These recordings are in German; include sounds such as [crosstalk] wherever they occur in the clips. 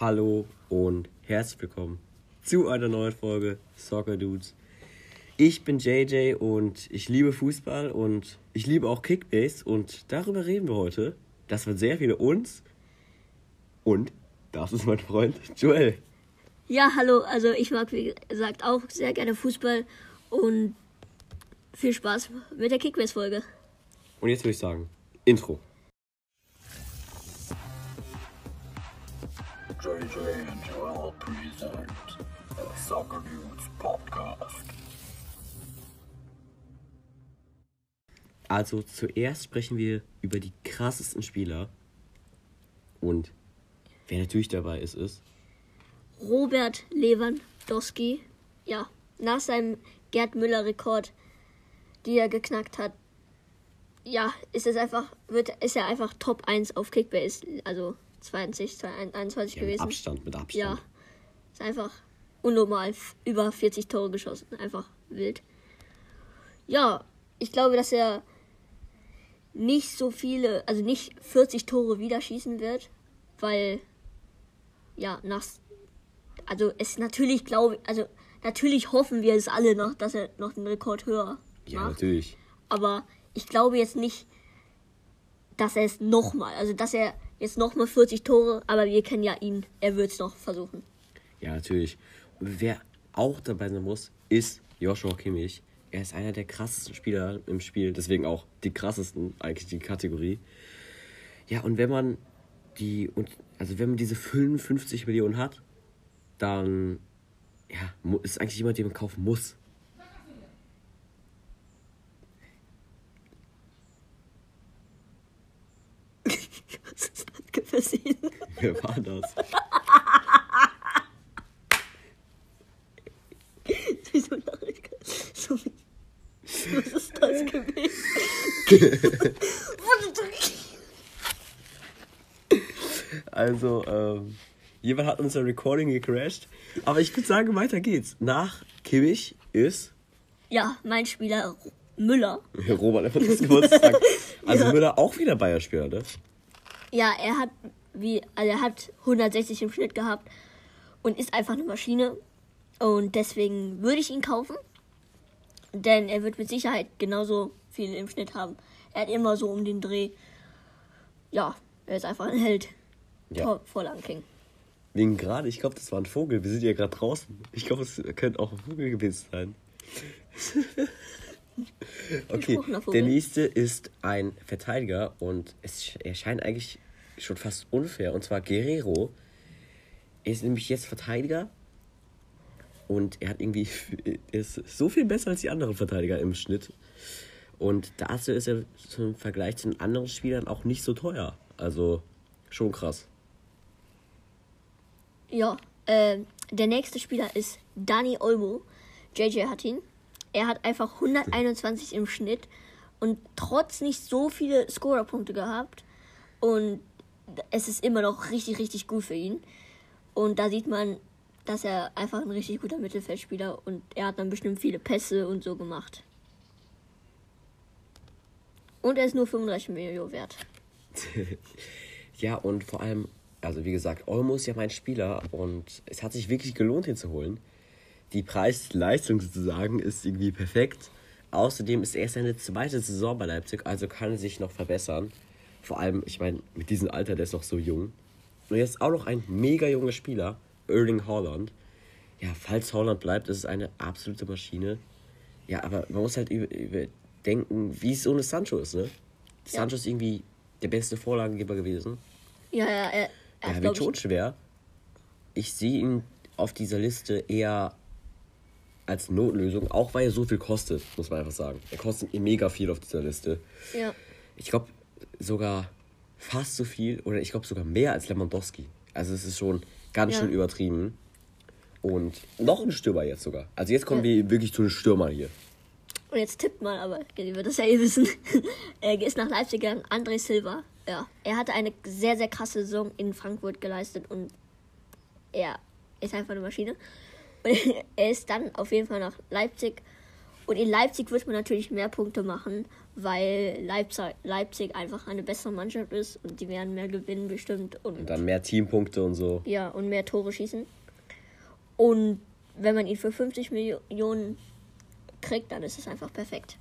Hallo und herzlich willkommen zu einer neuen Folge Soccer Dudes. Ich bin JJ und ich liebe Fußball und ich liebe auch Kickbase und darüber reden wir heute. Das wird sehr viele uns und das ist mein Freund Joel. Ja, hallo, also ich mag wie gesagt auch sehr gerne Fußball und viel Spaß mit der Kickbase-Folge. Und jetzt würde ich sagen, Intro. JJ and Joel present a Soccer Dudes podcast. Also zuerst sprechen wir über die krassesten Spieler und wer natürlich dabei ist, ist Robert Lewandowski, ja, nach seinem Gerd Müller-Rekord, die er geknackt hat, ja, ist es einfach, wird, ist er einfach Top 1 auf Kickbase, also 20, 21 ja, mit gewesen. Abstand, mit Abstand. Ja, ist einfach unnormal, über 40 Tore geschossen, einfach wild. Ja, ich glaube, dass er nicht so viele, also nicht 40 Tore wieder schießen wird, weil, ja, nach, also es natürlich glaube, also natürlich hoffen wir es alle noch, dass er noch den Rekord höher Ja, macht, natürlich. aber ich glaube jetzt nicht, dass er es nochmal, also dass er jetzt nochmal 40 Tore, aber wir kennen ja ihn, er wird es noch versuchen. Ja, natürlich. Und wer auch dabei sein muss, ist Joshua Kimmich. Er ist einer der krassesten Spieler im Spiel, deswegen auch die krassesten, eigentlich die Kategorie. Ja, und wenn man die, und, also wenn man diese 55 Millionen hat, dann, ja, ist eigentlich jemand, den man kaufen muss. Was das passiert? Wer war das? Wieso lache ich? So Was ist das gewesen? Also, ähm, jemand hat unser Recording gecrashed. Aber ich würde sagen, weiter geht's. Nach Kimmich ist ja, mein Spieler Müller. Robert einfach das Geburtstag. [laughs] Also Ja. Müller auch wieder Bayern-Spieler, ne? Ja, er hat wie also er hat 160 im Schnitt gehabt und ist einfach eine Maschine und deswegen würde ich ihn kaufen, denn er wird mit Sicherheit genauso viel im Schnitt haben. Er hat immer so um den Dreh. Ja, er ist einfach ein Held. Ja. Tor Vorlagen King. Wegen gerade, ich glaube, das war ein Vogel. Wir sind ja gerade draußen. Ich glaube, es könnte auch ein Vogel gewesen sein. [laughs] okay, der nächste ist ein Verteidiger und es sch- erscheint eigentlich schon fast unfair. Und zwar Guerrero. Er ist nämlich jetzt Verteidiger und er hat irgendwie [laughs] er ist so viel besser als die anderen Verteidiger im Schnitt. Und dazu ist er zum Vergleich zu den anderen Spielern auch nicht so teuer. Also schon krass. Ja, äh, der nächste Spieler ist Dani Olmo. JJ hat ihn. Er hat einfach 121 im Schnitt und trotz nicht so viele Scorerpunkte gehabt. Und es ist immer noch richtig, richtig gut für ihn. Und da sieht man, dass er einfach ein richtig guter Mittelfeldspieler und er hat dann bestimmt viele Pässe und so gemacht. Und er ist nur 35 Millionen wert. [laughs] Ja, und vor allem, also wie gesagt, Olmo ist ja mein Spieler und es hat sich wirklich gelohnt, ihn zu holen. Die Preis-Leistung sozusagen ist irgendwie perfekt. Außerdem ist er seine zweite Saison bei Leipzig, also kann er sich noch verbessern. Vor allem, ich meine, mit diesem Alter, der ist noch so jung. Und jetzt auch noch ein mega junger Spieler, Erling Haaland. Ja, falls Haaland bleibt, ist es eine absolute Maschine. Ja, aber man muss halt über, überdenken, wie es ohne Sancho ist, ne? Sancho ist irgendwie der beste Vorlagengeber gewesen. Ja, ja, er, er Ja, wird schon ich, schwer. Ich sehe ihn auf dieser Liste eher als Notlösung, auch weil er so viel kostet, muss man einfach sagen. Er kostet mega viel auf dieser Liste. ja, Ich glaube sogar fast so viel oder ich glaube sogar mehr als Lewandowski. Also es ist schon ganz Ja. schön übertrieben. Und noch ein Stürmer jetzt sogar. Also jetzt kommen Ja. wir wirklich zu den Stürmern hier. Und jetzt tippt mal, aber ihr wird das ja eh wissen. [laughs] er ist nach Leipzig gegangen, André Silva. Ja, er hatte eine sehr, sehr krasse Saison in Frankfurt geleistet und er ist einfach eine Maschine. Und [laughs] er ist dann auf jeden Fall nach Leipzig Und in Leipzig wird man natürlich mehr Punkte machen, weil Leipzig, Leipzig einfach eine bessere Mannschaft ist und die werden mehr gewinnen bestimmt und, Und dann mehr Teampunkte und so. ja und mehr Tore schießen. Und wenn man ihn für 50 Millionen kriegt, dann ist es einfach perfekt.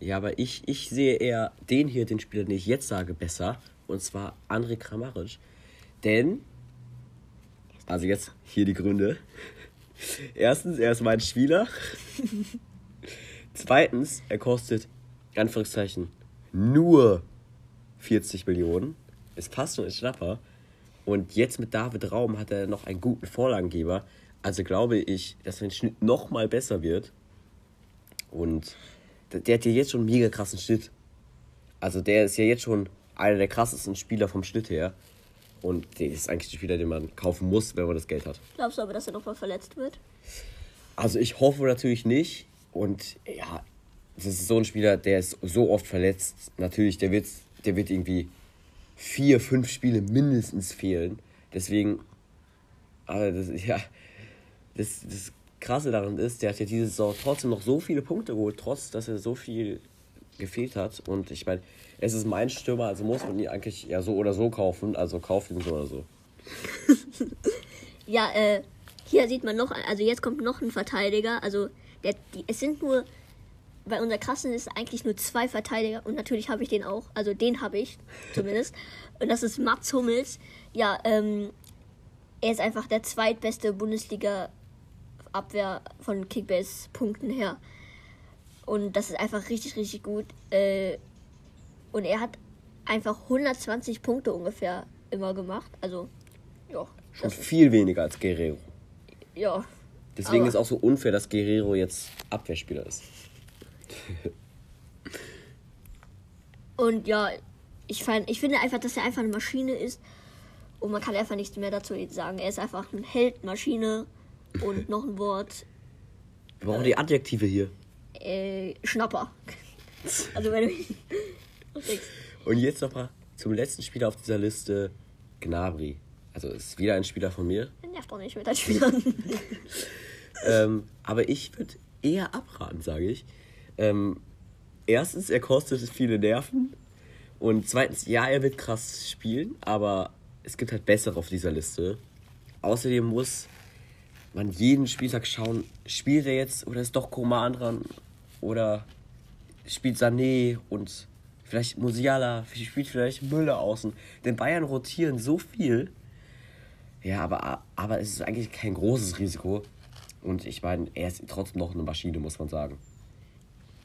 Ja, aber ich, ich sehe eher den hier, den Spieler, den ich jetzt sage, besser. Und zwar André Kramaric. Denn, also jetzt hier die Gründe. [laughs] Erstens, er ist mein Spieler. [laughs] Zweitens, er kostet, Anführungszeichen, nur 40 Millionen. Ist fast schon ein Schnapper. Und jetzt mit David Raum hat er noch einen guten Vorlagengeber. Also glaube ich, dass sein Schnitt noch mal besser wird. Und der der hat ja jetzt schon einen mega krassen Schnitt. Also der ist ja jetzt schon einer der krassesten Spieler vom Schnitt her. Und der ist eigentlich der Spieler, den man kaufen muss, wenn man das Geld hat. Glaubst du aber, dass er nochmal verletzt wird? Also ich hoffe natürlich nicht. Und ja, das ist so ein Spieler, der ist so oft verletzt. Natürlich, der wird, der wird irgendwie vier, fünf Spiele mindestens fehlen. Deswegen, aber das, [laughs] ja, das, das Krasse daran ist, der hat ja diese Saison trotzdem noch so viele Punkte geholt, trotz dass er so viel gefehlt hat. Und ich meine, es ist mein Stürmer, also muss man ihn eigentlich ja so oder so kaufen. Also kauft ihn so oder so. [laughs] Ja, äh, hier sieht man noch, also jetzt kommt noch ein Verteidiger. Also der, die, es sind nur, bei unserer Klasse ist eigentlich nur zwei Verteidiger und natürlich habe ich den auch. Also den habe ich [laughs] zumindest. und das ist Mats Hummels. Ja, ähm, er ist einfach der zweitbeste Bundesliga-Abwehr von Kickbase-Punkten her. Und das ist einfach richtig, richtig gut. Äh, und er hat einfach 120 Punkte ungefähr immer gemacht. Also, ja. Schon viel weniger als Guerrero. ja. Deswegen ist auch so unfair, dass Guerrero jetzt Abwehrspieler ist. Und ja, ich, find, ich finde einfach, dass er einfach eine Maschine ist. Und man kann einfach nichts mehr dazu sagen. Er ist einfach ein Held, Maschine und noch ein Wort, Wir brauchen die Adjektive hier. äh, Schnapper. Also wenn du Und jetzt nochmal zum letzten Spieler auf dieser Liste, Gnabry. Also ist wieder ein Spieler von mir. nervt doch nicht mit deinen Spielern. [laughs] ähm, aber ich würde eher abraten, sage ich. Ähm, erstens, er kostet viele Nerven. Und zweitens, ja, er wird krass spielen, aber es gibt halt bessere auf dieser Liste. Außerdem muss man jeden Spieltag schauen, spielt er jetzt oder ist doch Coman dran oder spielt Sané und vielleicht Musiala, spielt vielleicht Müller außen. Denn Bayern rotieren so viel. Ja, aber, aber es ist eigentlich kein großes Risiko. Und ich meine, er ist trotzdem noch eine Maschine, muss man sagen.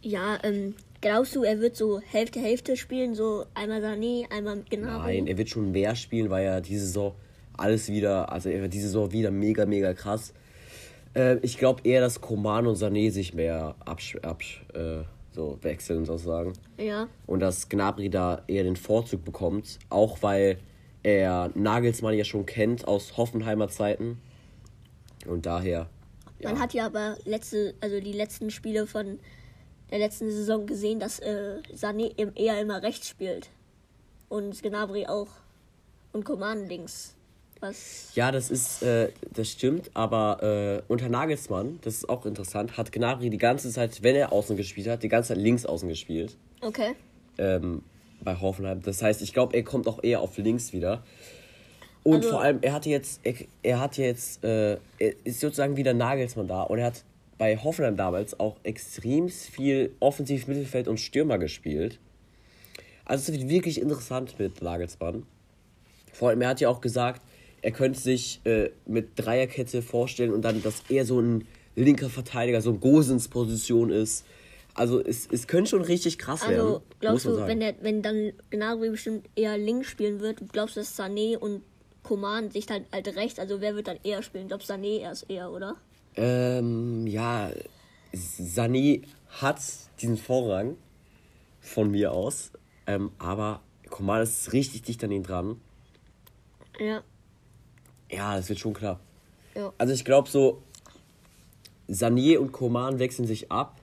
Ja, ähm, glaubst du, er wird so Hälfte, Hälfte spielen? So einmal Sané, einmal Gnabry? Nein, er wird schon mehr spielen, weil er diese Saison alles wieder, also er wird diese Saison wieder mega, mega krass. Äh, ich glaube eher, dass Coman und Sané sich mehr absch absch äh, so wechseln, sozusagen. Ja, Und dass Gnabry da eher den Vorzug bekommt, auch weil er Nagelsmann ja schon kennt aus Hoffenheimer Zeiten. Und daher, Man hat ja aber letzte, also die letzten Spiele von der letzten Saison gesehen, dass äh, Sané eher immer rechts spielt. Und Gnabry auch. Und Coman links. Was. Ja, das ist, äh, das stimmt, aber äh, unter Nagelsmann, das ist auch interessant, hat Gnabry die ganze Zeit, wenn er außen gespielt hat, die ganze Zeit links außen gespielt. Okay. Ähm, bei Hoffenheim. Das heißt, ich glaube, er kommt auch eher auf links wieder. Und Also- vor allem, er hatte jetzt, er, er hat jetzt, äh, er ist sozusagen wieder Nagelsmann da und er hat bei Hoffenheim damals auch extrem viel offensiv Mittelfeld und Stürmer gespielt. Also es wird wirklich interessant mit Nagelsmann. Vor allem, er hat ja auch gesagt, er könnte sich äh, mit Dreierkette vorstellen und dann, dass er so ein linker Verteidiger, so ein Gosens Position ist. Also es, es könnte schon richtig krass werden. Also glaubst du, wenn, der, wenn dann Gnabry bestimmt eher links spielen wird, glaubst du, dass Sané und Coman sich dann halt rechts, also wer wird dann eher spielen? Glaubst du, Sané erst eher, oder? Ähm, ja, Sané hat diesen Vorrang von mir aus, ähm, aber Coman ist richtig dicht an ihn dran. Ja. Ja, das wird schon klar. Ja. Also ich glaube so, Sané und Coman wechseln sich ab.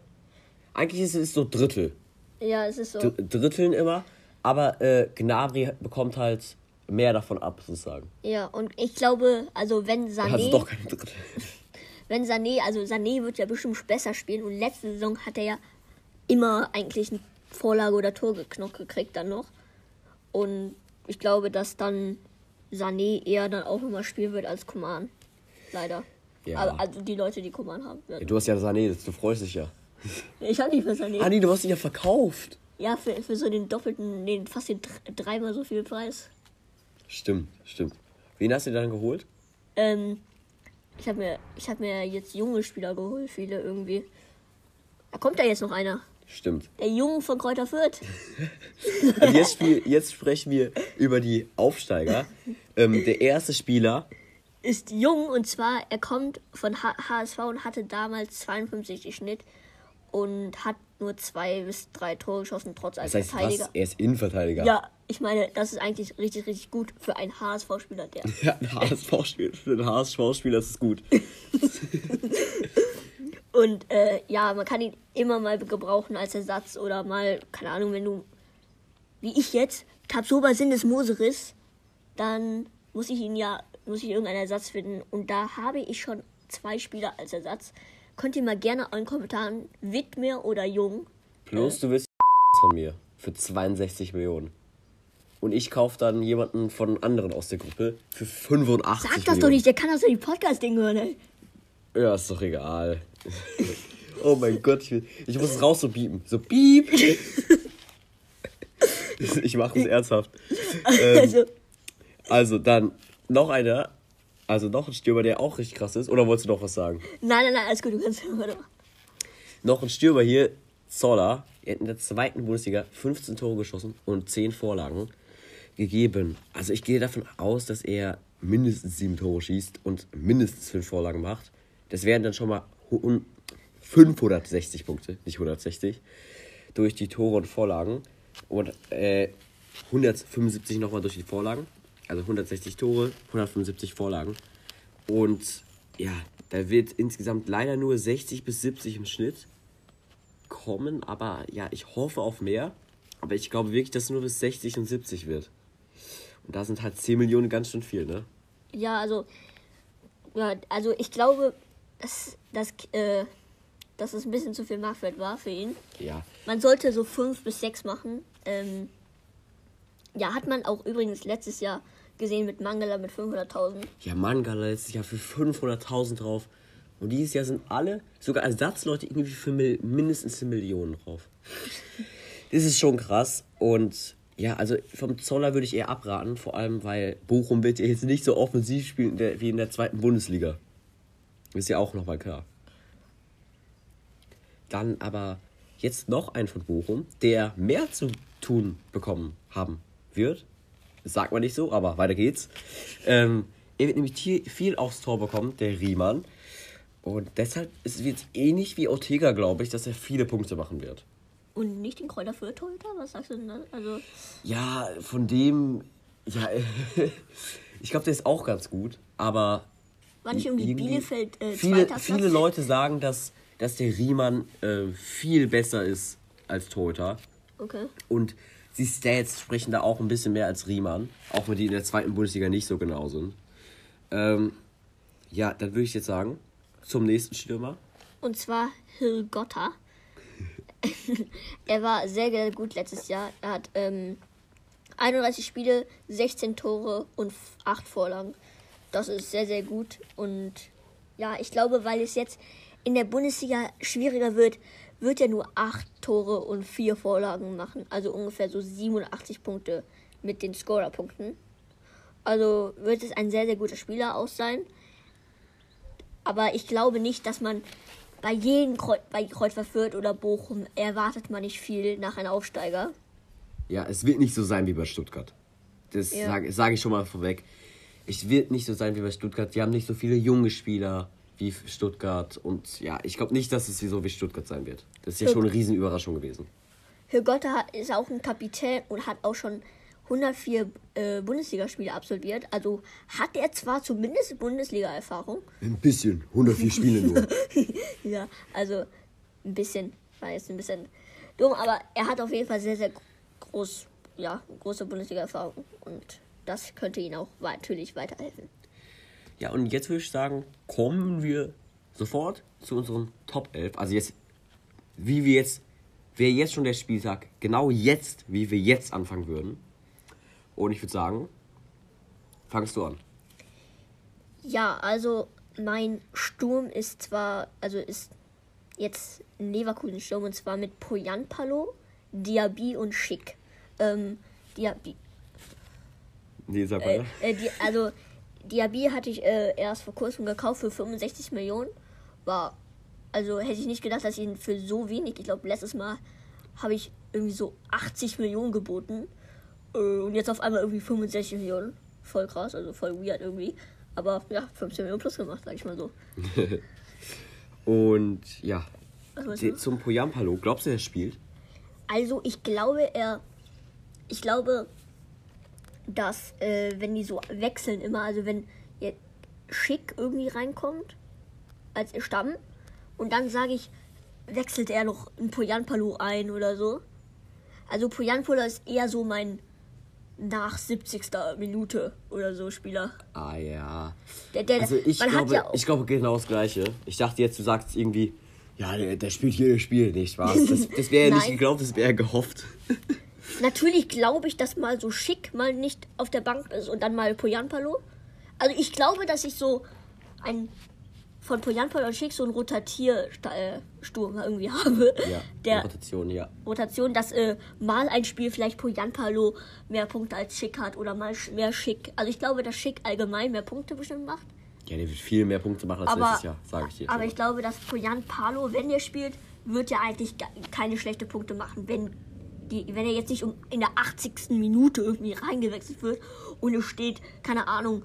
Eigentlich ist es so Drittel. Ja, es ist so. Dr- Dritteln immer, aber äh, Gnabry bekommt halt mehr davon ab, sozusagen. Ja, und ich glaube, also wenn Sané. doch keine Drittel. Wenn Sané, also Sané wird ja bestimmt besser spielen und letzte Saison hat er ja immer eigentlich eine Vorlage oder Tor geknockt gekriegt dann noch. Und ich glaube, dass dann Sané eher dann auch immer spielen wird als Kuman. Leider. Ja. Also die Leute, die Kuman haben. Ja, Du hast ja Sané, du freust dich ja. [laughs] Ich habe nicht für Sané. Nee, du hast ihn ja verkauft. Ja, für, für so den doppelten, den fast den dr- dreimal so viel Preis. Stimmt, stimmt. Wen hast du dann geholt? Ähm, ich habe mir, ich habe mir jetzt junge Spieler geholt, viele irgendwie. Da kommt da jetzt noch einer. Stimmt. Der Junge von Kräuter Fürth. Und [laughs] jetzt, spiel, jetzt sprechen wir über die Aufsteiger. Ähm, der erste Spieler, Ist jung und zwar, er kommt von H HSV und hatte damals 52 im Schnitt und hat nur zwei bis drei Tore geschossen, trotz als das heißt Verteidiger. was? Er ist Innenverteidiger. Ja, ich meine, das ist eigentlich richtig, richtig gut für einen HSV-Spieler, der. [laughs] Ja, ein HSV-Spieler. Für einen HSV-Spieler ist es gut. [laughs] Und äh, ja, man kann ihn immer mal gebrauchen als Ersatz oder mal, keine Ahnung, wenn du, wie ich jetzt, Tabsoba Sinnes Moseriss, dann muss ich ihn ja, muss ich irgendeinen Ersatz finden. Und da habe ich schon zwei Spieler als Ersatz. Könnt ihr mal gerne den Kommentaren Widmer oder Jung. Bloß du willst von mir. Für 62 Millionen. Und ich kaufe dann jemanden von anderen aus der Gruppe für 85 Sag das Millionen. doch nicht, der kann das doch die Podcast-Ding hören, ey. Ja, ist doch egal. [laughs] oh mein Gott, ich, will, ich muss es raus so piepen. So piep. [laughs] ich mache es ernsthaft. Ähm, Also, Also dann noch einer. Also noch ein Stürmer, der auch richtig krass ist. Oder wolltest du noch was sagen? nein, nein, nein, alles gut, du kannst. Mal. Noch ein Stürmer hier, Zoller. Er in der zweiten Bundesliga 15 Tore geschossen und 10 Vorlagen gegeben. Also ich gehe davon aus, dass er mindestens 7 Tore schießt und mindestens 5 Vorlagen macht. Das wären dann schon mal hun- 560 Punkte, nicht 160, durch die Tore und Vorlagen. Und äh, 175 nochmal durch die Vorlagen. Also 160 Tore, 175 Vorlagen. Und ja, da wird insgesamt leider nur 60 bis 70 im Schnitt kommen. Aber ja, ich hoffe auf mehr. Aber ich glaube wirklich, dass es nur bis 60 und 70 wird. Und da sind halt 10 Millionen ganz schön viel, ne? Ja, also, ja, also ich glaube, dass, dass, äh, dass es ein bisschen zu viel Marktwert war für ihn. Ja. Man sollte so fünf bis sechs machen. Ähm, ja, hat man auch übrigens letztes Jahr gesehen mit Mangala mit 500.000. Ja, Mangala letztes Jahr für 500.000 drauf. Und dieses Jahr sind alle, sogar Ersatzleute, irgendwie für mindestens eine Million drauf. Das ist schon krass. Und ja, also vom Zoller würde ich eher abraten. Vor allem, weil Bochum wird ja jetzt nicht so offensiv spielen wie in der zweiten Bundesliga. Ist ja auch nochmal klar. Dann aber jetzt noch ein von Bochum, der mehr zu tun bekommen haben wird. Das sagt man nicht so, aber weiter geht's. Ähm, er wird nämlich viel aufs Tor bekommen, der Riemann. Und deshalb ist es jetzt ähnlich wie Ortega, glaube ich, dass er viele Punkte machen wird. Und nicht den Kräuter für Torhüter? Was sagst du denn? da? Also, Ja, von dem, ja, [laughs] ich glaube, der ist auch ganz gut, aber war nicht irgendwie Bielefeld äh, viele, viele? Leute sagen, dass, dass der Riemann äh, viel besser ist als Torhüter. Okay. Und die Stats sprechen da auch ein bisschen mehr als Riemann, auch wenn die in der zweiten Bundesliga nicht so genau sind. Ähm, ja, dann würde ich jetzt sagen, zum nächsten Stürmer. Und zwar Hilgotta. [laughs] er war sehr, sehr gut letztes Jahr. Er hat ähm, 31 Spiele, 16 Tore und 8 Vorlagen. Das ist sehr, sehr gut. Und ja, ich glaube, weil es jetzt in der Bundesliga schwieriger wird, wird er nur 8 Tore und 4 Vorlagen machen. Also ungefähr so 87 Punkte mit den Scorerpunkten. Also wird es ein sehr, sehr guter Spieler aus sein. Aber ich glaube nicht, dass man bei jedem Kreu bei Kreuzver Fürth oder Bochum erwartet man nicht viel nach einem Aufsteiger. Ja, es wird nicht so sein wie bei Stuttgart. Das Ja. sage sag ich schon mal vorweg. Es wird nicht so sein wie bei Stuttgart. Die haben nicht so viele junge Spieler wie Stuttgart. Und ja, ich glaube nicht, dass es so wie Stuttgart sein wird. Das ist ja schon eine Riesenüberraschung gewesen. Hürgotte hat, ist auch ein Kapitän und hat auch schon 104 äh, Bundesligaspiele absolviert. Also hat er zwar zumindest Bundesliga-Erfahrung. Ein bisschen. 104 Spiele nur. [laughs] Ja, also ein bisschen, war jetzt ein bisschen dumm, aber er hat auf jeden Fall sehr, sehr groß, ja, große Bundesliga-Erfahrung und das könnte ihn auch natürlich weiterhelfen. Ja, und jetzt würde ich sagen, kommen wir sofort zu unserem Top 11. Also jetzt, wie wir jetzt, wäre jetzt schon der Spieltag, genau jetzt, wie wir jetzt anfangen würden. Und ich würde sagen, fangst du an. Ja, also mein Sturm ist zwar, also ist jetzt ein Leverkusen-Sturm und zwar mit Poyanpalo, Diaby und Schick. Ähm, Diaby, Nee, sag äh, mal. äh, die, also Diaby hatte ich äh, erst vor kurzem gekauft für 65 Millionen. War, also hätte ich nicht gedacht, dass ich ihn für so wenig, ich glaube letztes Mal habe ich irgendwie so 80 Millionen geboten. Äh, und jetzt auf einmal irgendwie 65 Millionen. Voll krass, also voll weird irgendwie. Aber ja, 15 Millionen plus gemacht, sag ich mal so. [laughs] Und ja, zum Poyampalo, glaubst du, er spielt? Also ich glaube, er. Ich glaube, dass äh, wenn die so wechseln immer, also wenn jetzt Schick irgendwie reinkommt als Stamm und dann sage ich, wechselt er noch ein Poyanpalo ein oder so. Also Poyanpalo ist eher so mein nach 70. Minute oder so Spieler. Ah ja. Der, der, Also ich glaube, ja auch, ich glaube genau das Gleiche. Ich dachte jetzt, du sagst irgendwie, ja, der, der spielt jedes Spiel, nicht Spaß. [laughs] Das, das wäre ja nicht geglaubt, das wäre gehofft. [laughs] Natürlich glaube ich, dass mal so schick mal nicht auf der Bank ist und dann mal Poyanpalo. Also ich glaube, dass ich so ein von Poyanpalo und Schick so ein Rotatiersturm [laughs] irgendwie habe. Ja, Der Rotation, ja. Rotation, dass äh, mal ein Spiel vielleicht Poyanpalo mehr Punkte als Schick hat oder mal mehr Schick. Also ich glaube, dass Schick allgemein mehr Punkte bestimmt macht. Ja, der wird viel mehr Punkte machen als Aber, letztes Jahr, sage ich dir. aber ich glaube, dass Poyanpalo, wenn er spielt, wird er eigentlich keine schlechte Punkte machen, wenn die, wenn er jetzt nicht um, in der 80. Minute irgendwie reingewechselt wird und es steht, keine Ahnung,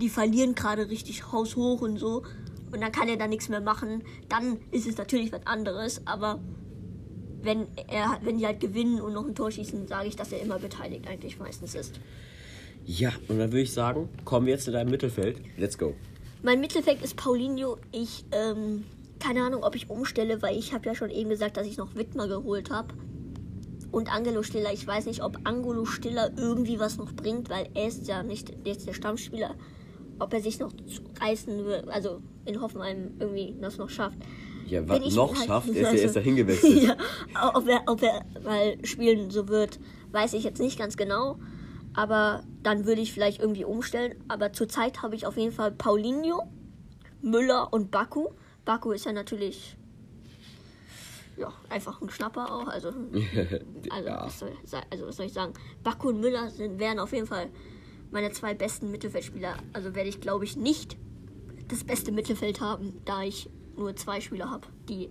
die verlieren gerade richtig haushoch und so und dann kann er da nichts mehr machen, dann ist es natürlich was anderes, aber wenn er wenn die halt gewinnen und noch ein Tor schießen, sage ich, dass er immer beteiligt eigentlich meistens ist. Ja, und dann würde ich sagen, kommen wir jetzt zu deinem Mittelfeld. Let's go. Mein Mittelfeld ist Paulinho. Ich, ähm, keine Ahnung, ob ich umstelle, weil ich habe ja schon eben gesagt, dass ich noch Wittmer geholt habe. Und Angelo Stiller. Ich weiß nicht, ob Angelo Stiller irgendwie was noch bringt, weil er ist ja nicht jetzt der Stammspieler. Ob er sich noch reißen wird, also in Hoffenheim irgendwie das noch schafft. Ja, was noch halt- schafft, er ist ja also- erst dahin gewechselt. [laughs] ja, ob er, ob er mal spielen so wird, weiß ich jetzt nicht ganz genau. Aber dann würde ich vielleicht irgendwie umstellen. Aber zurzeit habe ich auf jeden Fall Paulinho, Müller und Baku. Baku ist ja natürlich ja, einfach ein Schnapper auch. Also, [laughs] also, Ja. was soll, also was soll ich sagen? Baku und Müller sind, wären auf jeden Fall meine zwei besten Mittelfeldspieler. Also werde ich, glaube ich, nicht das beste Mittelfeld haben, da ich nur zwei Spieler habe, die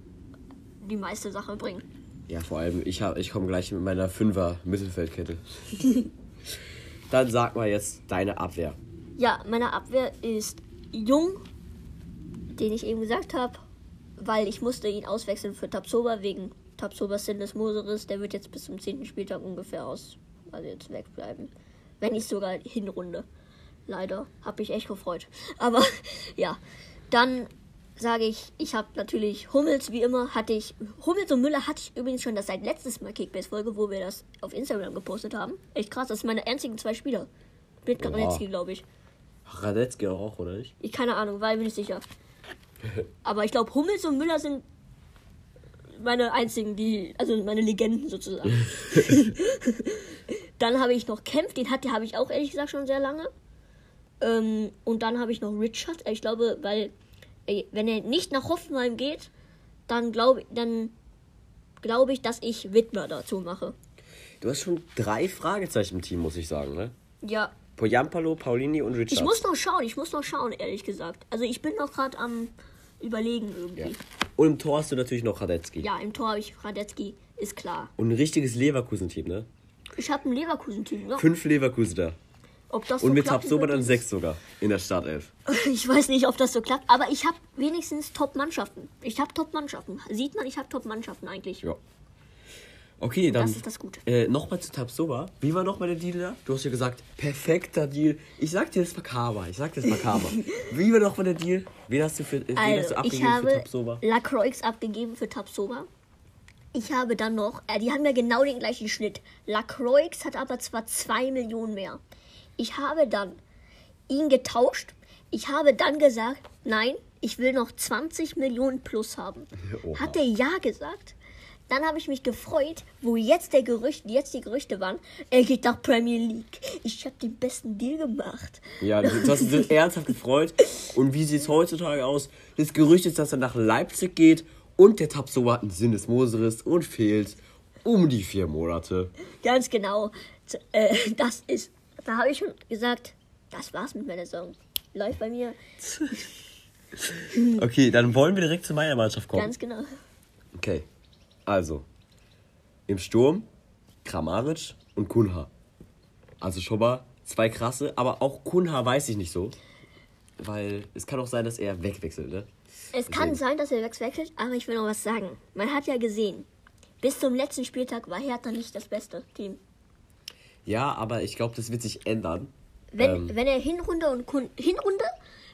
die meiste Sache bringen. Ja, vor allem, ich, hab- ich komme gleich mit meiner Fünfer-Mittelfeldkette. [laughs] dann sag mal jetzt deine Abwehr. Ja, meine Abwehr ist Jung, den ich eben gesagt habe, weil ich musste ihn auswechseln für Tapsoba wegen Tapsobas Sinnes Moseris. Der wird jetzt bis zum 10. Spieltag ungefähr aus, also jetzt wegbleiben. Wenn nicht sogar Hinrunde. Leider. Hab mich echt gefreut. Aber [laughs] ja, dann sage ich, ich habe natürlich Hummels, wie immer, hatte ich. Hummels und Müller hatte ich übrigens schon das seit letztes Mal Kickbase-Folge, wo wir das auf Instagram gepostet haben. Echt krass, das sind meine einzigen zwei Spieler. Mit Oha. Garanetzky, glaube ich. Radetzky auch, oder nicht? Ich keine Ahnung, weil bin ich sicher. [laughs] Aber ich glaube, Hummels und Müller sind meine einzigen, die, also meine Legenden sozusagen. [laughs] dann habe ich noch Kempf, den hatte habe ich auch ehrlich gesagt schon sehr lange. Ähm, und dann habe ich noch Richard. Ich glaube, weil ey, wenn er nicht nach Hoffenheim geht, dann glaube dann glaube ich, dass ich Wittmer dazu mache. Du hast schon drei Fragezeichen im Team, muss ich sagen, ne? Ja, Poyampalo, Paulini und Richard. ich muss noch schauen, ich muss noch schauen, ehrlich gesagt. Also ich bin noch gerade am überlegen irgendwie. ja. Und im Tor hast du natürlich noch Radetzky. Ja, im Tor habe ich Radetzky, ist klar. Und ein richtiges Leverkusen-Team, ne? Ich habe ein Leverkusen-Team. Ja. Fünf Leverkusener. Ob das Und so mit Tabsoba wird- dann sechs sogar in der Startelf. [laughs] Ich weiß nicht, ob das so klappt, aber ich habe wenigstens Top-Mannschaften. Ich habe Top-Mannschaften. Sieht man, ich habe Top-Mannschaften eigentlich. Ja. Okay, dann Das ist das Gute. äh, nochmal zu Tabsoba. Wie war nochmal der Deal da? Du hast ja gesagt, perfekter Deal. Ich sag dir das makaber. Ich sag dir das makaber. [laughs] Wie war nochmal der Deal? Wen hast du, für, äh, wen hast Also, du ich abgegeben für habe Tabsoba? Lacroix abgegeben für Tapsoba. Ich habe dann noch, äh, die haben ja genau den gleichen Schnitt. Lacroix hat aber zwar 2 Millionen mehr. Ich habe dann ihn getauscht Ich habe dann gesagt, nein, ich will noch 20 Millionen plus haben. Oha. Hat er ja gesagt. Dann habe ich mich gefreut, wo jetzt der Gerücht, jetzt die Gerüchte waren, er geht nach Premier League. Ich habe den besten Deal gemacht. Ja, du hast dich [laughs] ernsthaft gefreut. Und wie sieht es heutzutage aus? Das Gerücht ist, dass er nach Leipzig geht und der Tabsoba hat einen Sinnesmoseriss und fehlt um die vier Monate. Ganz genau. Äh, das ist, da habe ich schon gesagt, das war's mit meiner Saison. Läuft bei mir [laughs] Okay, dann wollen wir direkt zu meiner Mannschaft kommen. ganz genau. Okay, also im Sturm Kramaric und Kunha. Also schon mal zwei krasse, aber auch Kunha weiß ich nicht so. Weil es kann auch sein, dass er wegwechselt, ne? Es kann sein, dass er wechselt, aber ich will noch was sagen. Man hat ja gesehen, bis zum letzten Spieltag war Hertha nicht das beste Team. Ja, aber ich glaube, das wird sich ändern. Wenn, Ähm. wenn er Hinrunde und Kun Hinrunde,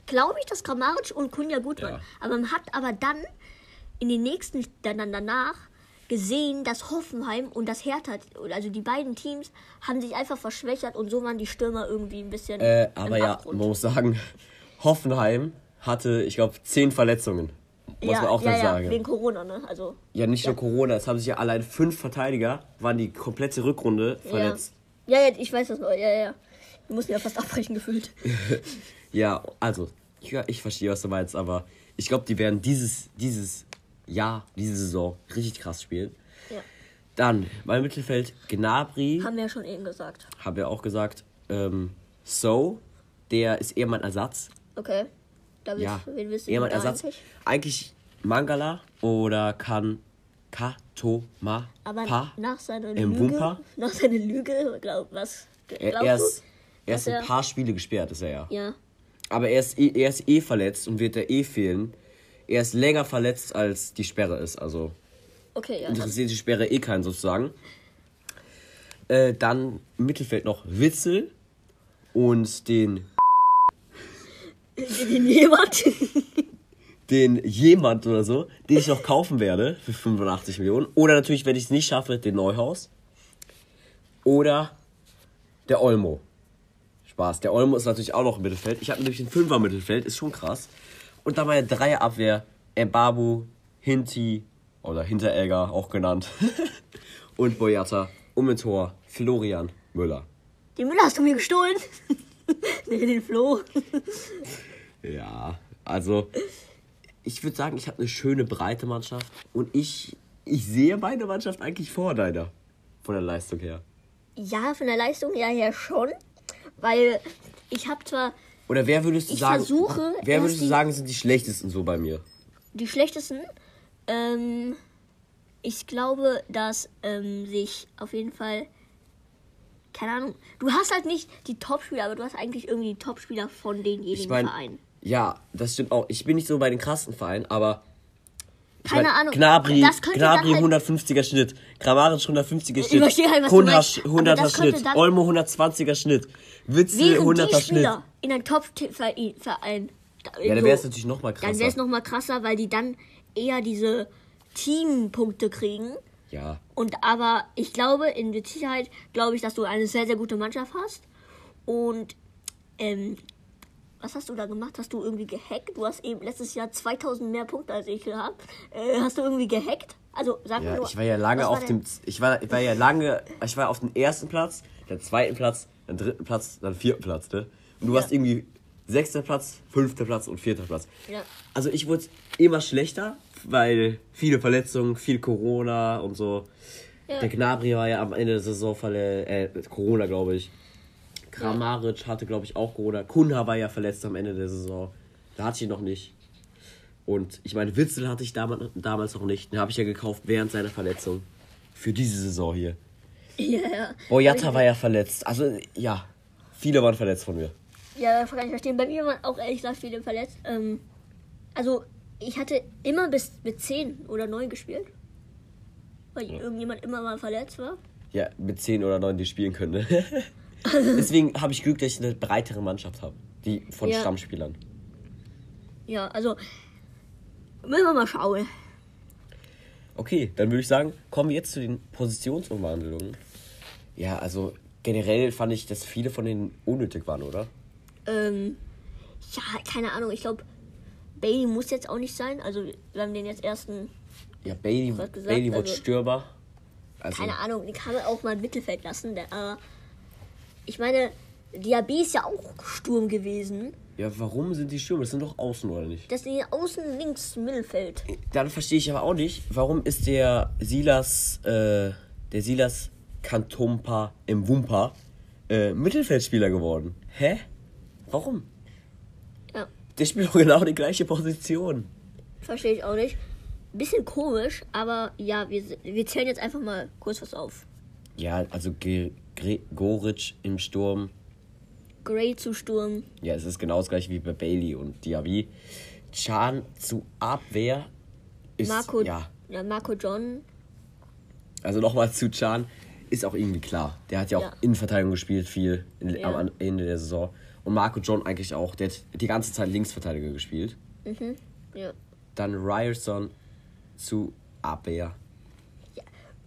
glaube ich, dass Kramaric und Kunja gut waren. Ja. Aber man hat aber dann in den nächsten, dann dann danach gesehen, dass Hoffenheim und das Hertha, also die beiden Teams, haben sich einfach verschwächert und so waren die Stürmer irgendwie ein bisschen Äh, aber ja, man muss sagen, [laughs] Hoffenheim hatte, ich glaube, zehn Verletzungen. Muss ja, man auch ja, dann ja, sagen. wegen Corona, ne? Also, Ja, nicht nur Corona, es haben sich ja allein fünf Verteidiger, waren die komplette Rückrunde verletzt. ja. Ja, ich weiß das noch, ja, ja. Wir mussten ja fast abbrechen gefühlt. [laughs] Ja, also, ja, ich verstehe, was du meinst, aber ich glaube, die werden dieses, dieses Jahr, diese Saison richtig krass spielen. Ja. Dann, mein Mittelfeld, Gnabry, Haben wir ja schon eben gesagt. haben wir auch gesagt, ähm, So, der ist eher mein Ersatz. Okay. Da willst, Ja, wen willst du da Ersatz. eigentlich? Eigentlich Mangala oder kann Katoma Aber Pa nach seiner Lüge, Wumper. nach seiner Lüge, glaub was? Er, glaubst er du, ist, er ist ein er- paar Spiele gesperrt, ist er ja. Ja. Aber er ist, eh, er ist eh verletzt und wird er eh fehlen. Er ist länger verletzt, als die Sperre ist. Also Okay, ja. Interessiert die Sperre eh keinen sozusagen. Äh, dann im Mittelfeld noch Witzel und den, den jemand. den jemand oder so, den ich noch kaufen werde für 85 Millionen. Oder natürlich, wenn ich es nicht schaffe, den Neuhaus. Oder der Olmo. Spaß. Der Olmo ist natürlich auch noch im Mittelfeld. Ich habe nämlich ein Fünfer Mittelfeld, ist schon krass. Und dann meine Dreierabwehr, Mbabu, Hinti oder Hinteregger auch genannt. [laughs] und Boyata. Um mit Tor Florian Müller. Den Müller hast du mir gestohlen. [laughs] nee, den Flo. Ja, also ich würde sagen, ich habe eine schöne breite Mannschaft und ich, ich sehe meine Mannschaft eigentlich vor deiner. Von der Leistung her. Ja, von der Leistung ja her schon. Weil ich habe zwar Oder wer würdest du Ich sagen? versuche, wer würdest du sagen, sind die schlechtesten so bei mir? die schlechtesten. Ähm, ich glaube, dass ähm, sich auf jeden Fall. Keine Ahnung. Du hast halt nicht die Topspieler, aber du hast eigentlich irgendwie die Topspieler von denjenigen Ich meine, Vereinen. ja, das stimmt auch. Ich bin nicht so bei den krassen Vereinen, aber ich Keine mein, Ahnung. Gnabry, Gnabry halt- 150er Schnitt, Grammaric 150er Schnitt, verstehe halt, was du Kunha meinst, aber 100er das könnte Schnitt, Olmo 120er Schnitt, Witzel Wären 100er die Schnitt. In einem Top-Verein. Ja, dann wäre es natürlich noch mal krasser. Dann wäre es nochmal krasser, weil die dann eher diese Teampunkte kriegen. Ja, Und aber ich glaube, in der Sicherheit glaube ich, dass du eine sehr, sehr gute Mannschaft hast. Und ähm, was hast du da gemacht? Hast du irgendwie gehackt? Du hast eben letztes Jahr 2000 mehr Punkte als ich gehabt. Äh, hast du irgendwie gehackt? Also sag mir Ja, nur. ich war ja lange auf dem, ich war, ich war ja lange, ich war auf dem ersten Platz, dann zweiten Platz, dann dritten Platz, dann vierten Platz, ne? Und du Ja. warst irgendwie sechster Platz, fünfter Platz und vierter Platz. Ja. Also ich wurde immer schlechter, weil viele Verletzungen, viel Corona und so. Ja. Der Gnabry war ja am Ende der Saison verletzt, äh, Corona glaube ich. Kramaric hatte glaube ich auch Corona. Kunha war ja verletzt am Ende der Saison. Da hatte ich ihn noch nicht. Und ich meine, Witzel hatte ich damals, damals noch nicht. Den habe ich ja gekauft während seiner Verletzung. Für diese Saison hier. Ja, ja. Boyata war ja verletzt. Also, ja. Viele waren verletzt von mir. Ja, das kann ich verstehen. Bei mir waren auch ehrlich gesagt viele verletzt. Ähm, also, ich hatte immer bis mit 10 oder 9 gespielt. Weil irgendjemand immer mal verletzt war. Ja, mit 10 oder 9, die spielen können. ne? [laughs] [laughs] Deswegen habe ich Glück, dass ich eine breitere Mannschaft habe. Die von Ja. Stammspielern. Ja, also, müssen wir mal schauen. Okay, dann würde ich sagen, kommen wir jetzt zu den Positionsumwandlungen. Ja, also generell fand ich, dass viele von denen unnötig waren, oder? Ähm, Ja, keine Ahnung. Ich glaube, Bailey muss jetzt auch nicht sein. Also, wir haben den jetzt ersten. Ja, Bailey, gesagt, Bailey wird also- Stürmer. Also, Keine Ahnung, den kann man auch mal im Mittelfeld lassen. Der, aber ich meine, Diaby ist ja auch Sturm gewesen. ja, warum sind die Stürmer? Das sind doch außen, oder nicht? Das ist außen links Mittelfeld. Dann verstehe ich aber auch nicht, warum ist der Silas, äh, der Silas Kantumpa im Wumpa äh, Mittelfeldspieler geworden? Hä? Warum? Der spielt doch genau die gleiche Position. verstehe ich auch nicht. Bisschen komisch, aber ja, wir, wir zählen jetzt einfach mal kurz was auf. Ja, also Ge Gregoritsch im Sturm. Gray zu Sturm. Ja, es ist genau das gleiche wie bei Bailey und Diaby. Chan zu Abwehr ist. Marco, Ja, ja, Marco John. also nochmal zu Chan ist auch irgendwie klar. Der hat ja auch Ja. Innenverteidigung gespielt, viel in, Ja. am Ende der Saison. Und Marco John eigentlich auch. Der hat die ganze Zeit Linksverteidiger gespielt. Ja. Dann Ryerson zu Abwehr.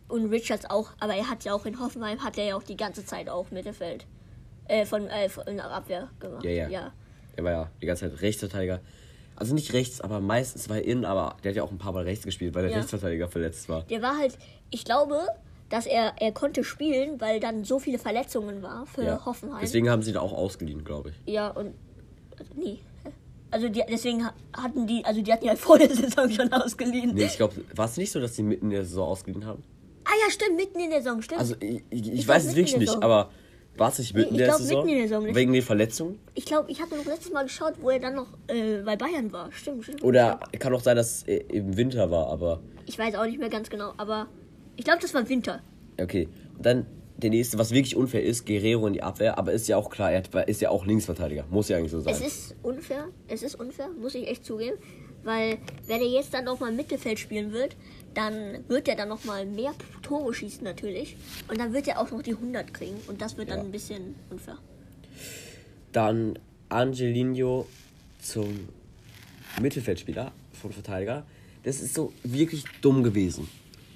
Und Richards auch, aber er hat ja auch in Hoffenheim, hat er ja auch die ganze Zeit auch Mittelfeld. Äh, von, äh, von Abwehr gemacht. Ja, ja. ja. Der war ja die ganze Zeit Rechtsverteidiger. Also nicht rechts, aber meistens war er innen, aber der hat ja auch ein paar Mal rechts gespielt, weil der Ja. Rechtsverteidiger verletzt war. Der war halt, ich glaube, dass er, er konnte spielen, weil dann so viele Verletzungen war für Ja. Hoffenheim. Deswegen haben sie da auch ausgeliehen, glaube ich. Ja, und. Also, nee. Also die, deswegen ha- hatten die, also die hatten ja [laughs] vor der Saison schon ausgeliehen. Nee, ich glaube, war es nicht so, dass sie mitten in der Saison ausgeliehen haben? Ah ja, stimmt, mitten in der Saison, stimmt. Also ich, ich, ich weiß es wirklich nicht, aber war es nicht mitten ich in der glaub, Saison? mitten in der Saison? Wegen den Verletzungen? ich glaube, ich habe noch letztes Mal geschaut, wo er dann noch äh, bei Bayern war. Stimmt, stimmt. Oder kann auch sein, dass es im Winter war, aber Ich weiß auch nicht mehr ganz genau, aber ich glaube, das war Winter. okay. Und dann der nächste, was wirklich unfair ist, Guerrero in die Abwehr, aber ist ja auch klar, er ist ja auch Linksverteidiger. Muss ja eigentlich so sein. Es ist unfair, es ist unfair, muss ich echt zugeben. Weil, wenn er jetzt dann nochmal Mittelfeld spielen wird, dann wird er dann nochmal mehr Tore schießen natürlich. Und dann wird er auch noch die 100 kriegen. Und das wird dann Ja. ein bisschen unfair. Dann Angelino zum Mittelfeldspieler vom Verteidiger. Das ist so wirklich dumm gewesen.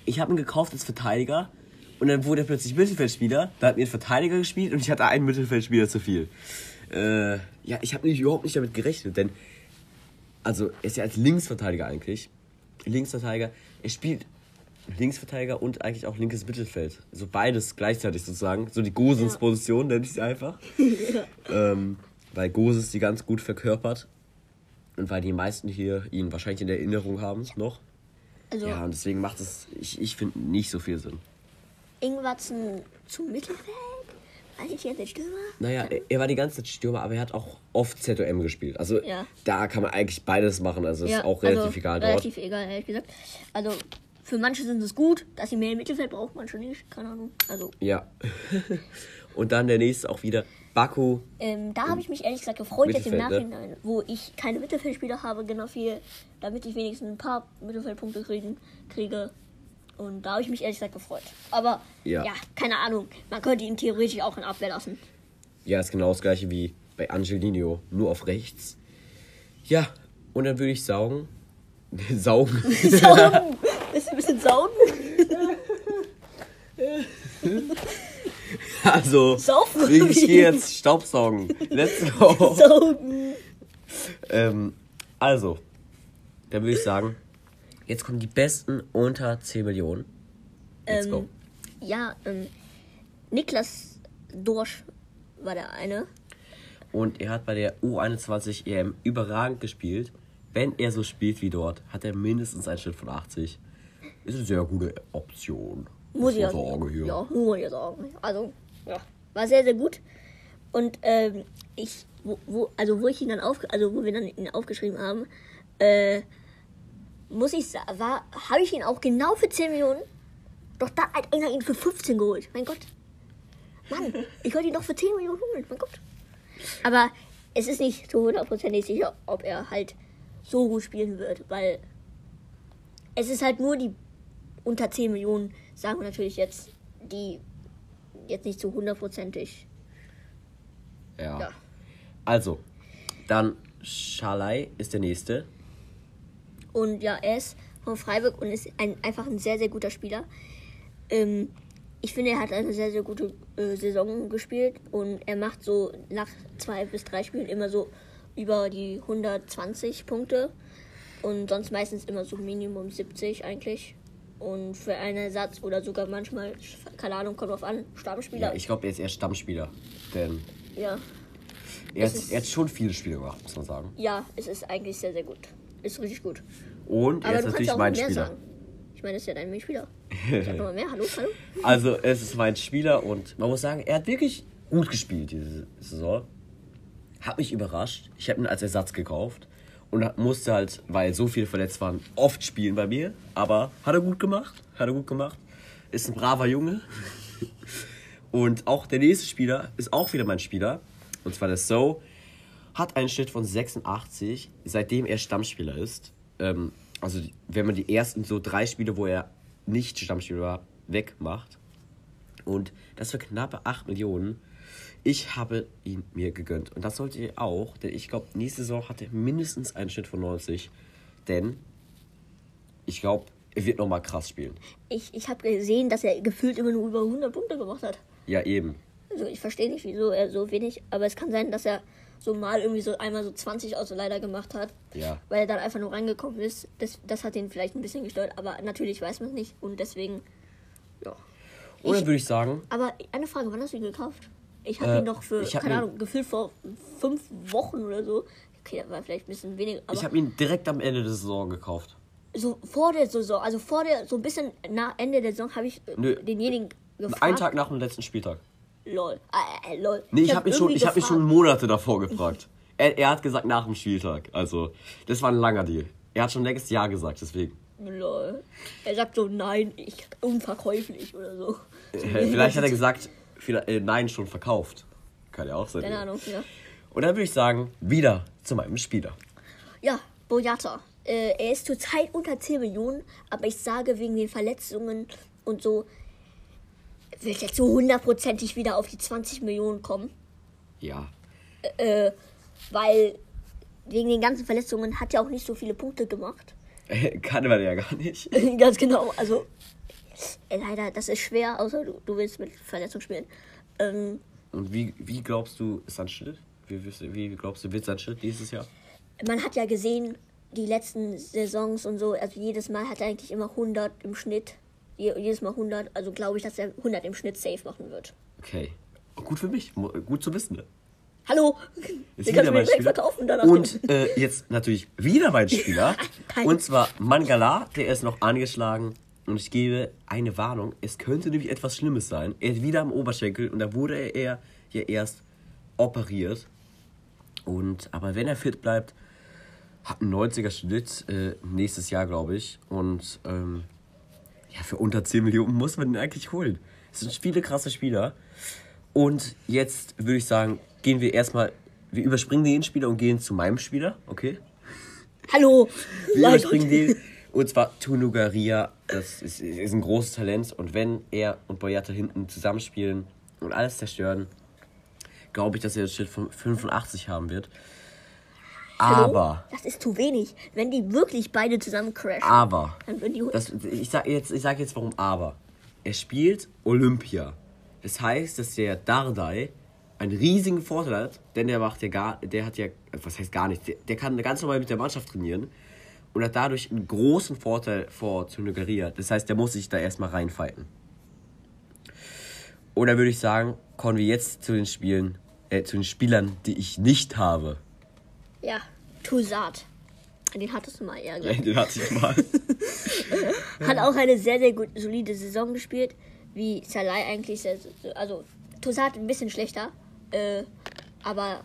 Ich habe ihn gekauft als Verteidiger und dann wurde er plötzlich Mittelfeldspieler. Da hat mir ein Verteidiger gespielt und ich hatte einen Mittelfeldspieler zu viel. Äh, ja, ich habe nicht, überhaupt nicht damit gerechnet, denn also er ist ja als Linksverteidiger eigentlich. Linksverteidiger. Er spielt Linksverteidiger und eigentlich auch linkes Mittelfeld. So beides gleichzeitig sozusagen. So die Gosens-Position nenne ich sie einfach. [laughs] ähm, weil Gosens die ganz gut verkörpert. Und weil die meisten hier ihn wahrscheinlich in der Erinnerung haben noch. Also, Ja, und deswegen macht es, ich, ich finde, nicht so viel Sinn. Ingwatzen zum Mittelfeld? Weiß ich jetzt der Stürmer? Naja, er, er war die ganze Zeit Stürmer, aber er hat auch oft ZOM gespielt. Also Ja. da kann man eigentlich beides machen. Also ist Ja, auch relativ also, egal dort. Relativ egal, ehrlich gesagt. Also, für manche sind es gut, dass sie mehr im Mittelfeld brauchen, manche nicht. Keine Ahnung. Also, Ja. [laughs] und dann der nächste auch wieder. Baku. Ähm, da habe ich mich ehrlich gesagt gefreut jetzt im ne? Nachhinein, wo ich keine Mittelfeldspieler habe, genau viel, damit ich wenigstens ein paar Mittelfeldpunkte kriegen, kriege. Und da habe ich mich ehrlich gesagt gefreut. Aber Ja. ja. keine Ahnung, man könnte ihn theoretisch auch in Abwehr lassen. Ja, ist genau das gleiche wie bei Angelino, nur auf rechts. Ja, und dann würde ich [laughs] saugen. saugen. [laughs] Saugen! Ist ein bisschen saugen? also, Saufen. Ich gehe jetzt [laughs] Staubsaugen. Let's go. [laughs] Saugen! ähm, also, dann würde ich sagen, jetzt kommen die besten unter 10 Millionen. Let's go. Ähm, ja, ähm, Niklas Dorsch war der eine. Und er hat bei der U21 EM überragend gespielt. Wenn er so spielt wie dort, hat er mindestens einen Schnitt von 80. Ist eine sehr gute Option. Muss ich ja sagen. Ja, muss ja sagen. Also, ja, war sehr, sehr gut. Und ähm, ich, wo, wo, also wo ich ihn dann auf, also wo wir dann ihn aufgeschrieben haben, äh, muss ich sagen, war, habe ich ihn auch genau für 10 Millionen. Doch da hat einer ihn für 15 geholt. Mein Gott. Mann, [laughs] ich wollte ihn doch für 10 Millionen holen. Mein Gott. Aber es ist nicht so hundertprozentig sicher, ob er halt so gut spielen wird, weil es ist halt nur die unter 10 Millionen, sagen wir natürlich jetzt, die jetzt nicht so hundertprozentig. Ja. Ja. Also, dann Schalai ist der nächste. Und ja, er ist von Freiburg und ist ein, einfach ein sehr, sehr guter Spieler. Ähm, ich finde, er hat eine sehr, sehr gute äh, Saison gespielt und er macht so nach zwei bis drei Spielen immer so über die 120 Punkte. Und sonst meistens immer so Minimum 70 eigentlich. Und für einen Ersatz oder sogar manchmal, keine Ahnung, kommt drauf an, Stammspieler. Ja, ich glaube, er ist eher Stammspieler. Denn ja. er hat, er hat schon viele Spiele gemacht, muss man sagen. Ja, es ist eigentlich sehr, sehr gut. Ist richtig gut. Und er Aber ist natürlich mein Spieler. sagen. Ich meine, es ist ja dein Mitspieler. [laughs] Sag doch mal mehr. Hallo, hallo. Also, es ist mein Spieler und man muss sagen, er hat wirklich gut gespielt diese Saison. Hat mich überrascht. Ich habe ihn als Ersatz gekauft und musste halt, weil so viele verletzt waren, oft spielen bei mir. Aber hat er gut gemacht. Hat er gut gemacht. Ist ein braver Junge. [laughs] Und auch der nächste Spieler ist auch wieder mein Spieler. Und zwar der So. Hat einen Schnitt von 86, seitdem er Stammspieler ist. Ähm, also, wenn man die ersten so drei Spiele, wo er nicht Stammspieler war, wegmacht. Und das für knappe 8 Millionen. Ich habe ihn mir gegönnt. Und das solltet ihr auch, denn ich glaube, nächste Saison hat er mindestens einen Schnitt von 90. Denn ich glaube, er wird nochmal krass spielen. Ich, ich habe gesehen, dass er gefühlt immer nur über 100 Punkte gemacht hat. Ja, eben. Also ich verstehe nicht, wieso er so wenig, aber es kann sein, dass er so mal irgendwie so einmal so 20 aus leider gemacht hat. Ja. Weil er dann einfach nur reingekommen ist. Das, das hat ihn vielleicht ein bisschen gestört, aber natürlich weiß man es nicht und deswegen, ja. Oder Ich- würde ich sagen, Aber eine Frage, wann hast du ihn gekauft? Ich habe Äh, ihn doch für, ich hab keine Ahnung, gefühlt vor fünf Wochen oder so. Okay, das war vielleicht ein bisschen weniger, ich habe ihn direkt am Ende der Saison gekauft. so vor der Saison, also vor der, so ein bisschen nach Ende der Saison habe ich äh, Nö. denjenigen gefragt. Einen Tag nach dem letzten Spieltag. Lol. Äh, äh, lol. Nee, ich, hab habe mich, schon, ich hab mich schon. Monate davor gefragt. [laughs] Er, er hat gesagt nach dem Spieltag. Also, das war ein langer Deal. Er hat schon längst Ja gesagt, deswegen. Lol. Er sagt so, nein, ich unverkäuflich oder so. Äh, Vielleicht hat er gesagt, äh, nein, schon verkauft. Kann ja auch sein. Keine Ahnung, ja. Und dann würde ich sagen, wieder zu meinem Spieler. Ja, Boyata. Äh, er ist zurzeit unter 10 Millionen, aber ich sage wegen den Verletzungen und so, wird jetzt so hundertprozentig wieder auf die 20 Millionen kommen. Ja. Weil wegen den ganzen Verletzungen hat er auch nicht so viele Punkte gemacht. [laughs] Kann man ja gar nicht. [laughs] Ganz genau. Also, äh, [laughs] leider, das ist schwer, außer du, du willst mit Verletzung spielen. Ähm, Und wie, wie glaubst du, ist sein Schnitt? Wie, du- wie glaubst du, wird sein Schnitt dieses Jahr? man hat ja gesehen, die letzten Saisons und so, also jedes Mal hat er eigentlich immer 100 im Schnitt. Je, jedes Mal 100. Also glaube ich, dass er 100 im Schnitt safe machen wird. Okay. Gut für mich. Mu- Gut zu wissen. Ne? Hallo! Den wieder mein Spieler. Und äh, jetzt natürlich wieder mein Spieler. [laughs] Und zwar Mangala, der ist noch angeschlagen. Und ich gebe eine Warnung. Es könnte nämlich etwas Schlimmes sein. Er ist wieder am Oberschenkel und da wurde er ja erst operiert. Und aber wenn er fit bleibt, hat einen 90er Schnitt äh, nächstes Jahr, glaube ich. Und ähm, ja, für unter 10 Millionen muss man ihn eigentlich holen. Es sind viele krasse Spieler. Und jetzt würde ich sagen, gehen wir erstmal, wir überspringen den Spieler und gehen zu meinem Spieler, okay? Hallo! Wir überspringen den. Und zwar Tunugaria. Das ist, ist ein großes Talent. Und wenn er und Boyata hinten zusammenspielen und alles zerstören, glaube ich, dass er das Schild von 85 haben wird. Aber, Das ist zu wenig. Wenn die wirklich beide zusammen crashen, aber, dann würden die. das, ich sage jetzt, ich sag jetzt warum aber. Er spielt Olympia. Das heißt, dass der Dardai einen riesigen Vorteil hat, denn der macht ja gar, der hat ja, was heißt gar nicht, der, der kann ganz normal mit der Mannschaft trainieren und hat dadurch einen großen Vorteil vor Tunugaria. Das heißt, der muss sich da erstmal reinfighten. Und dann würde ich sagen, kommen wir jetzt zu den Spielen, äh, zu den Spielern, die ich nicht habe. ja, Tuzat. Den hattest du mal eher. gell? Den hatte ich mal. [laughs] Hat auch eine sehr, sehr gut, solide Saison gespielt. Wie Salai eigentlich. Sehr, also, Tosat ein bisschen schlechter. Äh, aber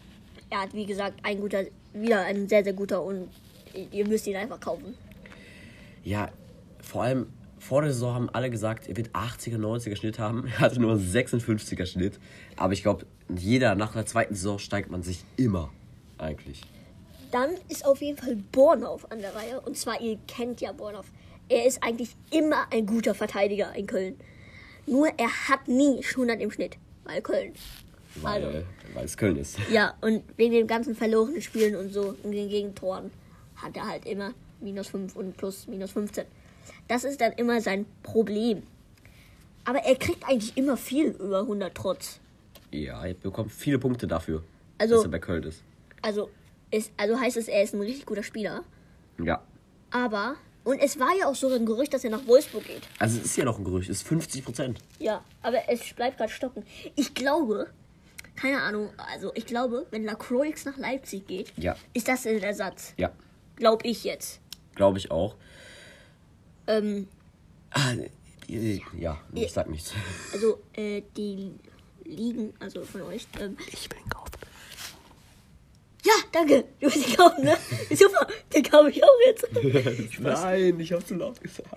er hat, wie gesagt, ein guter, wieder ein sehr, sehr guter und ihr müsst ihn einfach kaufen. Ja, vor allem vor der Saison haben alle gesagt, er wird 80er, 90er Schnitt haben. Er hatte nur einen 56er Schnitt. Aber ich glaube, jeder nach der zweiten Saison steigt man sich immer. Eigentlich. Dann ist auf jeden Fall Bornhoff an der Reihe. Und zwar, ihr kennt ja Bornhoff. Er ist eigentlich immer ein guter Verteidiger in Köln. Nur er hat nie 100 im Schnitt. Weil Köln. Weil, Also. weil es Köln ist. Ja, und wegen den ganzen verlorenen Spielen und so und den Gegentoren hat er halt immer minus 5 und plus minus 15. Das ist dann immer sein Problem. Aber er kriegt eigentlich immer viel über 100 trotz. Ja, er bekommt viele Punkte dafür, Also- dass er bei Köln ist. Also, ist, also heißt es, er ist ein richtig guter Spieler. Ja. Aber, und es war ja auch so ein Gerücht, dass er nach Wolfsburg geht. Also es ist ja noch ein Gerücht, es ist 50 Prozent. Ja, aber es bleibt gerade stocken. Ich glaube, keine Ahnung, also ich glaube, wenn Lacroix nach Leipzig geht, Ja. ist das ein Ersatz. Ja, Glaube ich jetzt. glaube ich auch. Ähm, Ah, ja, ich sag nichts. also, äh, die Ligen, also von euch, ähm, Ich ihn kaufen. ja, danke, du willst ihn kaufen, ne? [laughs] Super, den kaufe ich auch jetzt. [laughs] Nein, ich hab zu laut gesagt.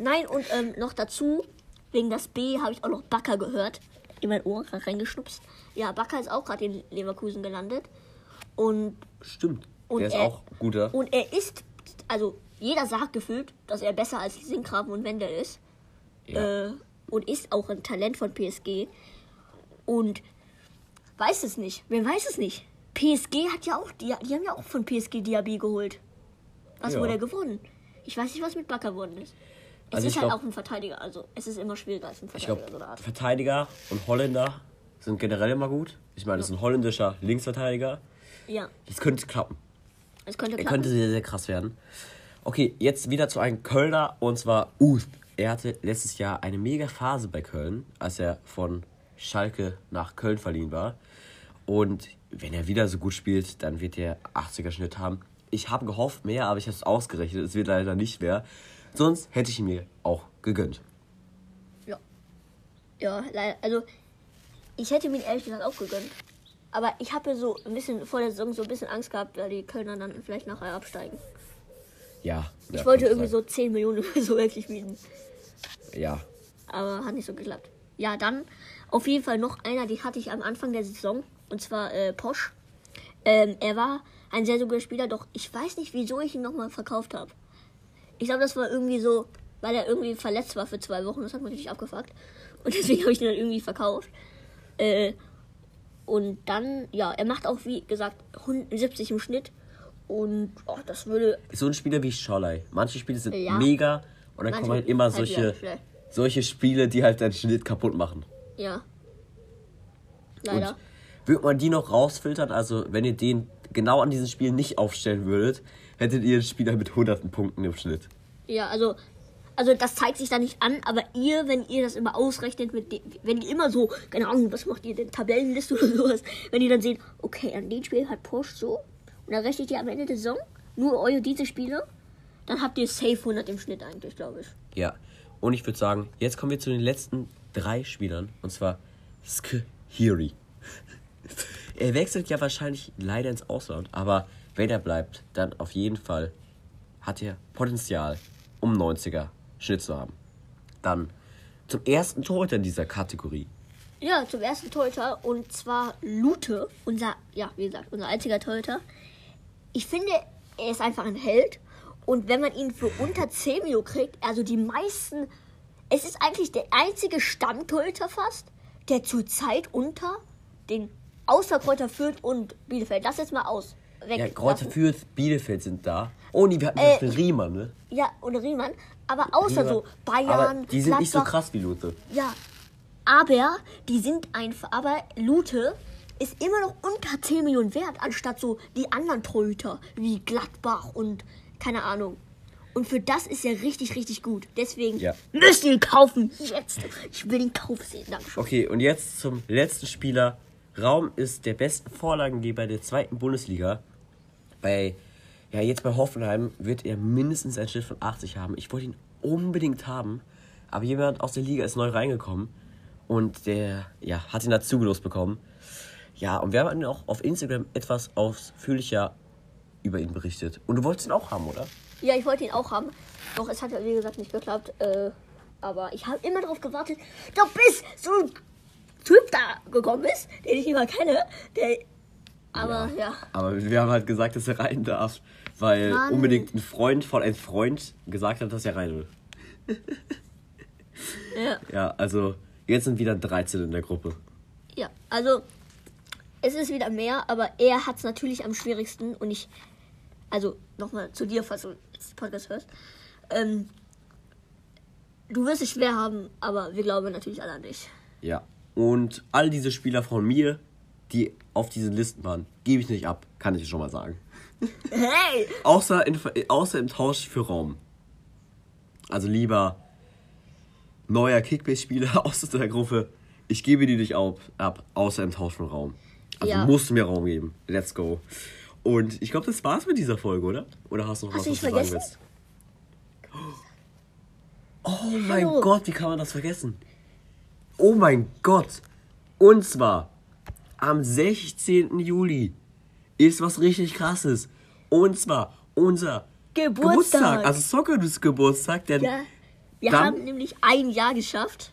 Nein, und ähm, noch dazu, wegen das B habe ich auch noch Bakker gehört. In mein Ohr reingeschnupst. Ja, Bakker ist auch gerade in Leverkusen gelandet. Und, Stimmt, und der ist er, auch guter. Und er ist, also jeder sagt gefühlt, dass er besser als Sinkgrafen und Wendel ist. Ja. Äh, und ist auch ein Talent von PSG. Und weiß es nicht. Wer weiß es nicht. PSG hat ja auch, die, die haben ja auch von PSG Diaby geholt. Was Ja. wurde er gewonnen? Ich weiß nicht, was mit Bakker geworden ist. Es Also ist ich halt glaub- auch ein Verteidiger, also es ist immer schwieriger als ein Ich Verteidiger, glaube, so eine Art. Verteidiger und Holländer sind generell immer gut. Ich meine, das ist ein holländischer Linksverteidiger. Ja, Das könnte klappen. Es könnte Er klappen. könnte sehr, sehr krass werden. Okay, jetzt wieder zu einem Kölner und zwar Uth. Er hatte letztes Jahr eine mega Phase bei Köln, als er von Schalke nach Köln verliehen war. Und wenn er wieder so gut spielt, dann wird er 80er Schnitt haben. Ich habe gehofft mehr, aber ich habe es ausgerechnet. Es wird leider nicht mehr. Sonst hätte ich ihn mir auch gegönnt. Ja. Ja, leider. Also, ich hätte mir ihn ehrlich gesagt auch gegönnt. Aber ich habe so ein bisschen vor der Saison so ein bisschen Angst gehabt, weil die Kölner dann vielleicht nachher absteigen. Ja. Ich wollte irgendwie so 10 Millionen [laughs] oder so wirklich bieten. Ja. Aber hat nicht so geklappt. Ja, dann auf jeden Fall noch einer, die hatte ich am Anfang der Saison. Und zwar äh, Posch. Ähm, er war ein sehr, sehr guter Spieler, doch ich weiß nicht, wieso ich ihn nochmal verkauft habe. Ich glaube, das war irgendwie so, weil er irgendwie verletzt war für zwei Wochen. Das hat mich richtig abgefuckt. Und [laughs] deswegen habe ich ihn dann irgendwie verkauft. Äh, und dann, ja, er macht auch, wie gesagt, 170 im Schnitt. Und oh, das würde So ein Spieler wie Scholley. Manche Spiele sind Ja. mega und dann Manche kommen halt immer halt solche, schlecht. solche Spiele, die halt deinen Schnitt kaputt machen. Ja. Leider. Und würde man die noch rausfiltern, also wenn ihr den genau an diesen Spielen nicht aufstellen würdet, hättet ihr einen Spieler mit hunderten Punkten im Schnitt. Ja, also, also das zeigt sich da nicht an, aber ihr, wenn ihr das immer ausrechnet, dem, wenn ihr immer so, keine Ahnung, was macht ihr denn, Tabellenliste [laughs] oder sowas, wenn ihr dann seht, okay, an dem Spiel hat Porsche so, und dann rechnet ihr am Ende der Saison nur eure diese Spiele, dann habt ihr safe 100 im Schnitt eigentlich, glaube ich. Ja. Und ich würde sagen, jetzt kommen wir zu den letzten drei Spielern, und zwar Skihiri. [laughs] er wechselt ja wahrscheinlich leider ins Ausland, aber wenn er bleibt, dann auf jeden Fall hat er Potenzial, um 90er Schnitt zu haben. Dann zum ersten Torhüter in dieser Kategorie. Ja, zum ersten Torhüter und zwar Lute, unser, ja, wie gesagt, unser einziger Torhüter. Ich finde, er ist einfach ein Held und wenn man ihn für unter 10 Mio kriegt, also die meisten, es ist eigentlich der einzige Stammtorhüter fast, der zurzeit unter den außer Kräuter Fürth und Bielefeld, das jetzt mal aus. Weg, Ja, Kräuter. Fürth, Bielefeld sind da. Oh nee, wir hatten Äh, den Riemann, ne? Ja, und Riemann, aber außer so Bayern, Aber die sind nicht so Gladbach, krass wie Lute. Ja, aber die sind einfach, aber Lute ist immer noch unter 10 Millionen wert, anstatt so die anderen Torhüter wie Gladbach und keine Ahnung. Und für das ist er richtig, richtig gut. Deswegen Ja. müsst ihr ihn kaufen. Jetzt. Ich will ihn kaufen sehen. Dankeschön. Okay, und jetzt zum letzten Spieler. Raum ist der beste Vorlagengeber der zweiten Bundesliga. Bei, ja, jetzt bei Hoffenheim wird er mindestens einen Schnitt von 80 haben. Ich wollte ihn unbedingt haben, aber jemand aus der Liga ist neu reingekommen und der, ja, hat ihn dazu gelost bekommen. Ja, und wir haben auch auf Instagram etwas ausführlicher über ihn berichtet. Und du wolltest ihn auch haben, oder? Ja, ich wollte ihn auch haben. Doch es hat ja wie gesagt nicht geklappt. Äh, aber ich habe immer darauf gewartet, doch bis so ein Typ da gekommen ist, den ich immer kenne. Der. Aber ja. Aber wir haben halt gesagt, dass er rein darf, weil Mann. unbedingt ein Freund von einem Freund gesagt hat, dass er rein will. [laughs] Ja. Ja, also jetzt sind wieder 13 in der Gruppe. Ja, also es ist wieder mehr, aber er hat es natürlich am schwierigsten und ich, also nochmal zu dir, falls du den Podcast hörst. Ähm, du wirst es schwer haben, aber wir glauben natürlich alle an dich. Ja. Und all diese Spieler von mir, die auf diesen Listen waren, gebe ich nicht ab, kann ich schon mal sagen. Hey! Außer, in, außer im Tausch für Raum. Also lieber neuer Kickbase-Spieler [laughs] aus der Gruppe. Ich gebe dir dich ab, ab, außer im Tausch von Raum. Also Ja. musst du mir Raum geben. Let's go. Und ich glaube, das war's mit dieser Folge, oder? Oder hast du noch Hast was, du was nicht du sagen vergessen? willst? Oh mein Hallo. Gott, wie kann man das vergessen? Oh mein Gott. Und zwar am 16. Juli ist was richtig krasses. Und zwar unser Geburtstag. Also Soccer's Geburtstag, denn Ja. Wir Dann- haben nämlich ein Jahr geschafft.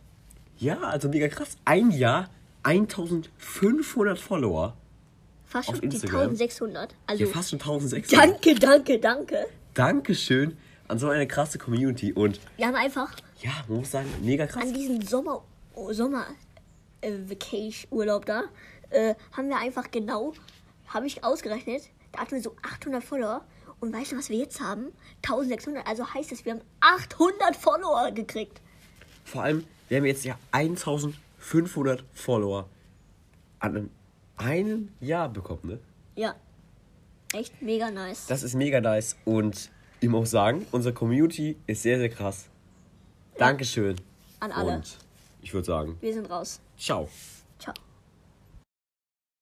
ja, also mega krass. Ein Jahr, 1500 Follower. Fast Auf schon die Instagram. 1600. Also, Ja, fast schon 1600. danke, danke, danke. Dankeschön an so eine krasse Community. Und Wir haben einfach ja, man muss sagen, mega krass. an diesem Sommer, Sommer äh, Vacation Urlaub da, äh, haben wir einfach genau, habe ich ausgerechnet, da hatten wir so 800 Follower. Und weißt du, was wir jetzt haben? 1600. Also heißt es, wir haben 800 Follower gekriegt. Vor allem, wir haben jetzt ja 1500 Follower an einem, Jahr bekommen, ne? Ja. Echt mega nice. Das ist mega nice. Und ich muss sagen, unsere Community ist sehr, sehr krass. Dankeschön. An alle. Und ich würde sagen, Wir sind raus. Ciao.